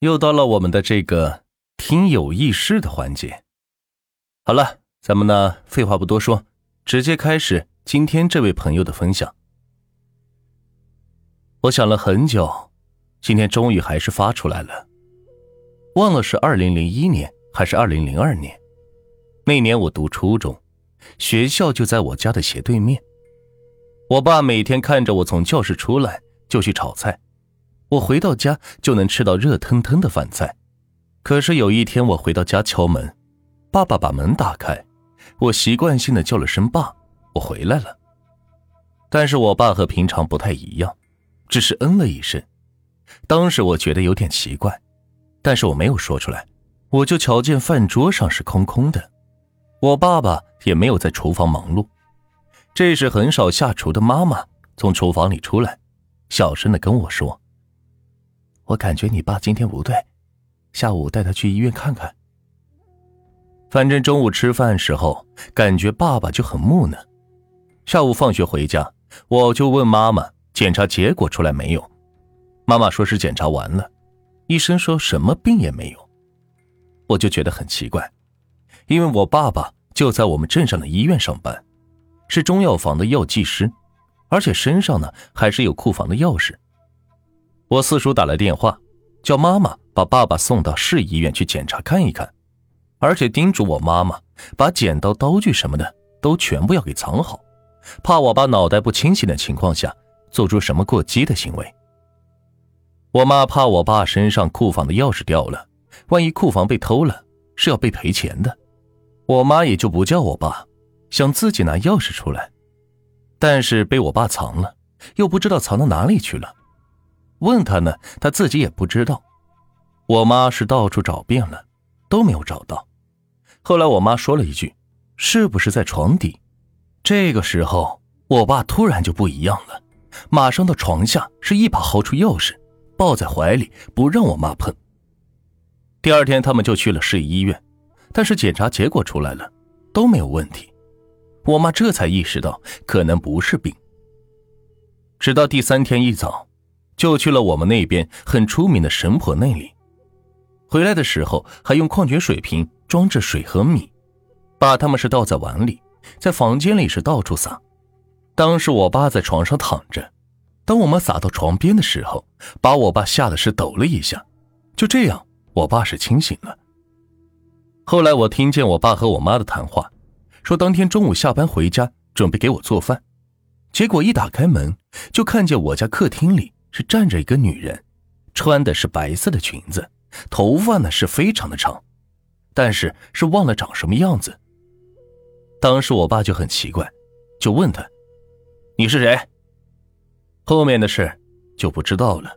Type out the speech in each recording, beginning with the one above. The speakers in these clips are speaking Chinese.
又到了我们的这个听友轶事的环节。好了，咱们呢废话不多说，直接开始今天这位朋友的分享。我想了很久，今天终于还是发出来了。忘了是二零零一年还是二零零二年，那年我读初中，学校就在我家的斜对面。我爸每天看着我从教室出来就去炒菜。我回到家就能吃到热腾腾的饭菜，可是有一天我回到家敲门，爸爸把门打开，我习惯性的叫了声爸，我回来了。但是我爸和平常不太一样，只是嗯了一声。当时我觉得有点奇怪，但是我没有说出来。我就瞧见饭桌上是空空的，我爸爸也没有在厨房忙碌。这时很少下厨的妈妈从厨房里出来，小声的跟我说。我感觉你爸今天不对，下午带他去医院看看。反正中午吃饭时候，感觉爸爸就很木讷。下午放学回家，我就问妈妈检查结果出来没有。妈妈说是检查完了，医生说什么病也没有。我就觉得很奇怪，因为我爸爸就在我们镇上的医院上班，是中药房的药剂师，而且身上呢还是有库房的钥匙。我四叔打来电话，叫妈妈把爸爸送到市医院去检查看一看，而且叮嘱我妈妈把剪刀、刀具什么的都全部要给藏好，怕我爸脑袋不清醒的情况下做出什么过激的行为。我妈怕我爸身上库房的钥匙掉了，万一库房被偷了是要被赔钱的，我妈也就不叫我爸，想自己拿钥匙出来，但是被我爸藏了，又不知道藏到哪里去了。问他呢，他自己也不知道。我妈是到处找遍了，都没有找到。后来我妈说了一句：“是不是在床底？”这个时候，我爸突然就不一样了，马上到床下，是一把薅出钥匙，抱在怀里，不让我妈碰。第二天，他们就去了市医院，但是检查结果出来了，都没有问题。我妈这才意识到可能不是病。直到第三天一早。就去了我们那边很出名的神婆那里，回来的时候还用矿泉水瓶装着水和米，把他们是倒在碗里，在房间里是到处撒。当时我爸在床上躺着，当我们撒到床边的时候，把我爸吓得是抖了一下。就这样，我爸是清醒了。后来我听见我爸和我妈的谈话，说当天中午下班回家准备给我做饭，结果一打开门就看见我家客厅里。是站着一个女人，穿的是白色的裙子，头发呢是非常的长，但是是忘了长什么样子。当时我爸就很奇怪，就问他：“你是谁？”后面的事就不知道了。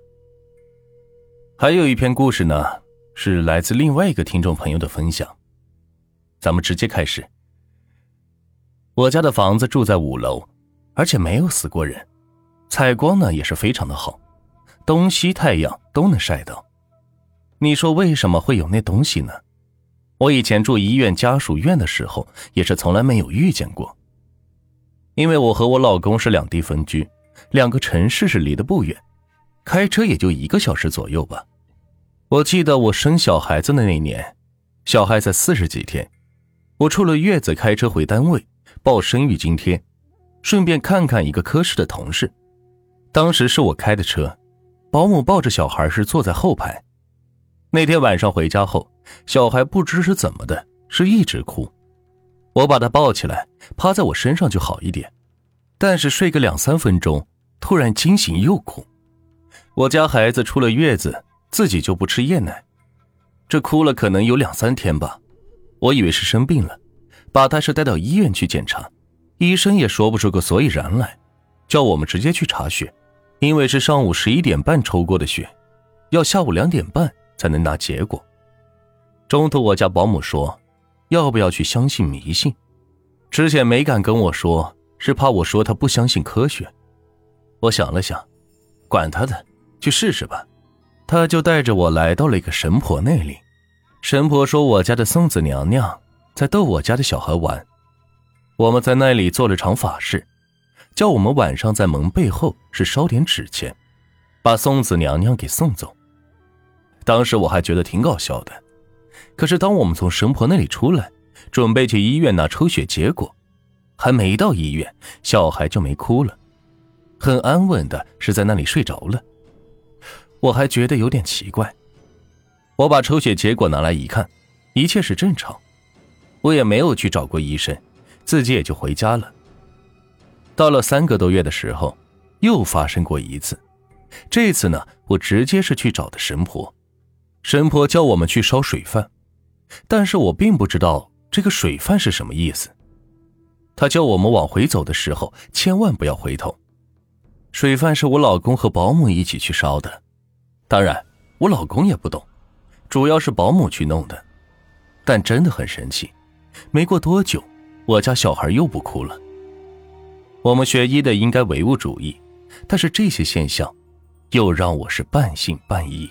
还有一篇故事呢，是来自另外一个听众朋友的分享，咱们直接开始。我家的房子住在五楼，而且没有死过人。采光呢也是非常的好，东西太阳都能晒到。你说为什么会有那东西呢？我以前住医院家属院的时候，也是从来没有遇见过。因为我和我老公是两地分居，两个城市是离得不远，开车也就一个小时左右吧。我记得我生小孩子的那年，小孩才四十几天，我出了月子，开车回单位报生育津贴，顺便看看一个科室的同事。当时是我开的车，保姆抱着小孩是坐在后排。那天晚上回家后，小孩不知是怎么的，是一直哭。我把他抱起来，趴在我身上就好一点。但是睡个两三分钟，突然惊醒又哭。我家孩子出了月子，自己就不吃夜奶，这哭了可能有两三天吧。我以为是生病了，把他是带到医院去检查，医生也说不出个所以然来，叫我们直接去查血。因为是上午十一点半抽过的血，要下午两点半才能拿结果。中途我家保姆说，要不要去相信迷信？之前没敢跟我说，是怕我说他不相信科学。我想了想，管他的，去试试吧。他就带着我来到了一个神婆那里。神婆说，我家的送子娘娘在逗我家的小孩玩。我们在那里做了场法事。叫我们晚上在门背后是烧点纸钱，把送子娘娘给送走。当时我还觉得挺搞笑的。可是当我们从神婆那里出来，准备去医院拿抽血结果，还没到医院，小孩就没哭了，很安稳的是在那里睡着了。我还觉得有点奇怪。我把抽血结果拿来一看，一切是正常。我也没有去找过医生，自己也就回家了。到了三个多月的时候，又发生过一次。这次呢，我直接是去找的神婆。神婆叫我们去烧水饭，但是我并不知道这个水饭是什么意思。他叫我们往回走的时候，千万不要回头。水饭是我老公和保姆一起去烧的，当然我老公也不懂，主要是保姆去弄的。但真的很神奇，没过多久，我家小孩又不哭了。我们学医的应该唯物主义，但是这些现象，又让我是半信半疑。